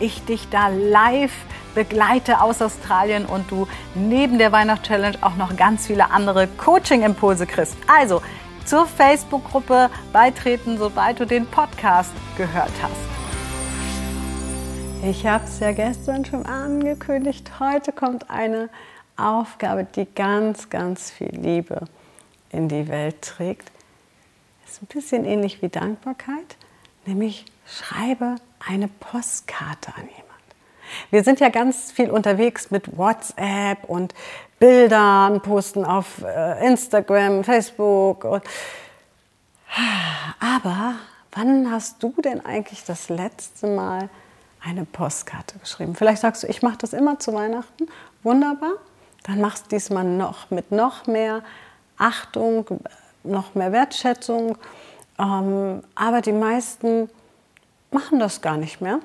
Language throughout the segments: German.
ich dich da live begleite aus Australien und du neben der Weihnachtschallenge auch noch ganz viele andere Coaching-Impulse kriegst. Also zur Facebook-Gruppe beitreten, sobald du den Podcast gehört hast. Ich habe es ja gestern schon angekündigt. Heute kommt eine Aufgabe, die ganz, ganz viel Liebe in die Welt trägt. Ist ein bisschen ähnlich wie Dankbarkeit, nämlich schreibe eine Postkarte an jemand. Wir sind ja ganz viel unterwegs mit WhatsApp und Bildern, posten auf äh, Instagram, Facebook. Und Aber wann hast du denn eigentlich das letzte Mal eine Postkarte geschrieben? Vielleicht sagst du, ich mache das immer zu Weihnachten. Wunderbar. Dann machst du diesmal noch mit noch mehr Achtung, noch mehr Wertschätzung. Ähm, aber die meisten machen das gar nicht mehr.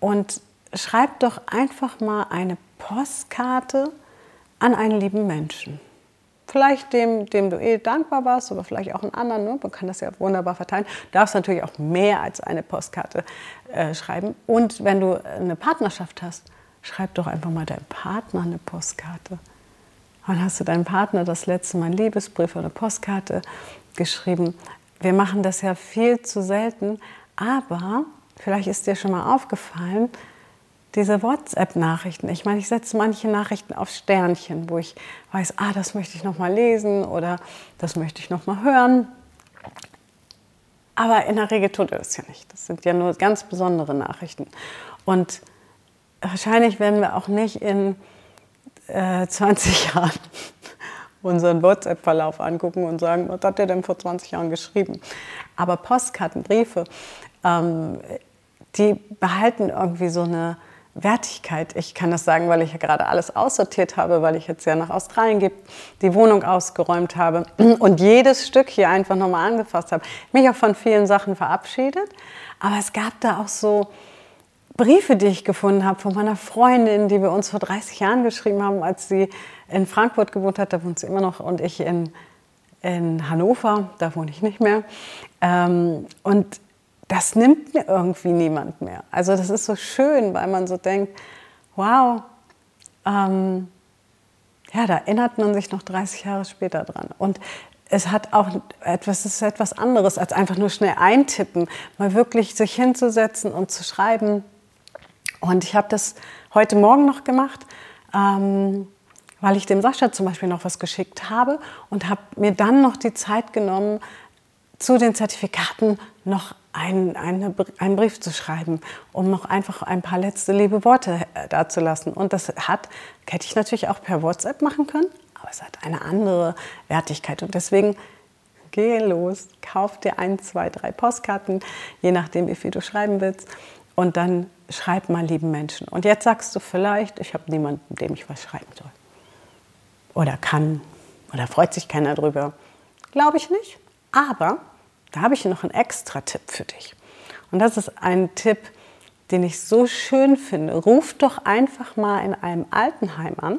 Und schreib doch einfach mal eine Postkarte an einen lieben Menschen. Vielleicht dem, dem du eh dankbar warst oder vielleicht auch einen anderen. Ne? Man kann das ja wunderbar verteilen. Du darfst natürlich auch mehr als eine Postkarte äh, schreiben. Und wenn du eine Partnerschaft hast, schreib doch einfach mal deinem Partner eine Postkarte. Wann hast du deinem Partner das letzte Mal einen Liebesbrief oder eine Postkarte geschrieben? Wir machen das ja viel zu selten, aber Vielleicht ist dir schon mal aufgefallen, diese WhatsApp-Nachrichten. Ich meine, ich setze manche Nachrichten auf Sternchen, wo ich weiß, ah, das möchte ich noch mal lesen oder das möchte ich noch mal hören. Aber in der Regel tut er das ja nicht. Das sind ja nur ganz besondere Nachrichten. Und wahrscheinlich werden wir auch nicht in äh, 20 Jahren unseren WhatsApp-Verlauf angucken und sagen, was hat er denn vor 20 Jahren geschrieben? Aber Postkarten, Briefe, ähm, die behalten irgendwie so eine Wertigkeit. Ich kann das sagen, weil ich ja gerade alles aussortiert habe, weil ich jetzt ja nach Australien gehe, die Wohnung ausgeräumt habe und jedes Stück hier einfach nochmal angefasst habe. Mich auch von vielen Sachen verabschiedet. Aber es gab da auch so Briefe, die ich gefunden habe von meiner Freundin, die wir uns vor 30 Jahren geschrieben haben, als sie in Frankfurt gewohnt hat. Da wohnt sie immer noch und ich in, in Hannover. Da wohne ich nicht mehr. Ähm, und das nimmt mir irgendwie niemand mehr. Also das ist so schön, weil man so denkt, wow, ähm, ja, da erinnert man sich noch 30 Jahre später dran. Und es hat auch etwas, es ist etwas anderes als einfach nur schnell eintippen, mal wirklich sich hinzusetzen und zu schreiben. Und ich habe das heute Morgen noch gemacht, ähm, weil ich dem Sascha zum Beispiel noch was geschickt habe und habe mir dann noch die Zeit genommen, zu den Zertifikaten noch einen, eine, einen Brief zu schreiben, um noch einfach ein paar letzte liebe Worte äh, dazulassen. Und das hat, hätte ich natürlich auch per WhatsApp machen können, aber es hat eine andere Wertigkeit. Und deswegen geh los, kauf dir ein, zwei, drei Postkarten, je nachdem, wie viel du schreiben willst. Und dann schreib mal lieben Menschen. Und jetzt sagst du vielleicht, ich habe niemanden, dem ich was schreiben soll. Oder kann. Oder freut sich keiner drüber. Glaube ich nicht. Aber da habe ich noch einen extra Tipp für dich. Und das ist ein Tipp, den ich so schön finde. Ruf doch einfach mal in einem Altenheim an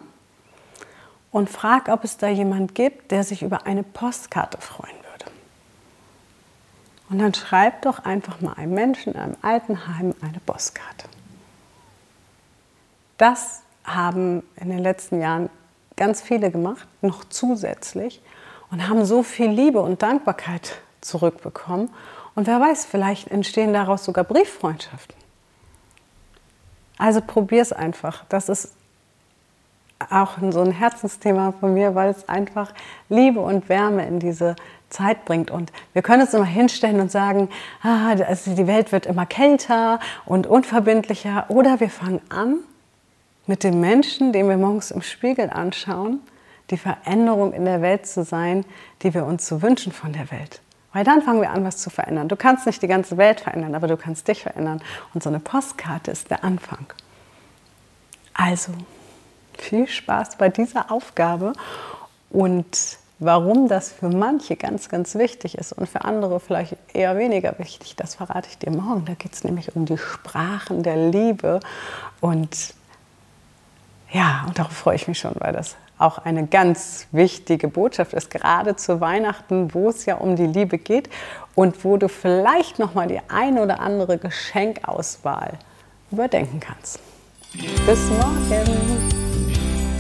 und frag, ob es da jemand gibt, der sich über eine Postkarte freuen würde. Und dann schreib doch einfach mal einem Menschen in einem Altenheim eine Postkarte. Das haben in den letzten Jahren ganz viele gemacht, noch zusätzlich, und haben so viel Liebe und Dankbarkeit zurückbekommen. Und wer weiß, vielleicht entstehen daraus sogar Brieffreundschaften. Also probier es einfach. Das ist auch so ein Herzensthema von mir, weil es einfach Liebe und Wärme in diese Zeit bringt. Und wir können uns immer hinstellen und sagen, ah, die Welt wird immer kälter und unverbindlicher. Oder wir fangen an, mit dem Menschen, den wir morgens im Spiegel anschauen, die Veränderung in der Welt zu sein, die wir uns so wünschen von der Welt. Weil dann fangen wir an, was zu verändern. Du kannst nicht die ganze Welt verändern, aber du kannst dich verändern. Und so eine Postkarte ist der Anfang. Also, viel Spaß bei dieser Aufgabe und warum das für manche ganz, ganz wichtig ist und für andere vielleicht eher weniger wichtig, das verrate ich dir morgen. Da geht es nämlich um die Sprachen der Liebe und ja, und darauf freue ich mich schon, weil das auch eine ganz wichtige Botschaft ist, gerade zu Weihnachten, wo es ja um die Liebe geht und wo du vielleicht noch mal die ein oder andere Geschenkauswahl überdenken kannst. Bis morgen.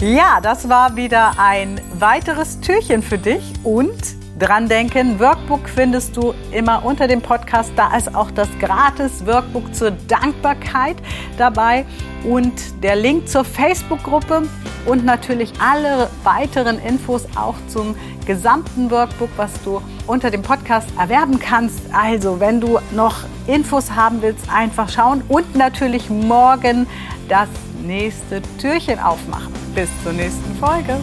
Ja, das war wieder ein weiteres Türchen für dich und dran denken, Workbook findest du immer unter dem Podcast. Da ist auch das gratis Workbook zur Dankbarkeit dabei und der Link zur Facebook-Gruppe und natürlich alle weiteren Infos auch zum gesamten Workbook, was du unter dem Podcast erwerben kannst. Also, wenn du noch Infos haben willst, einfach schauen und natürlich morgen das nächste Türchen aufmachen. Bis zur nächsten Folge.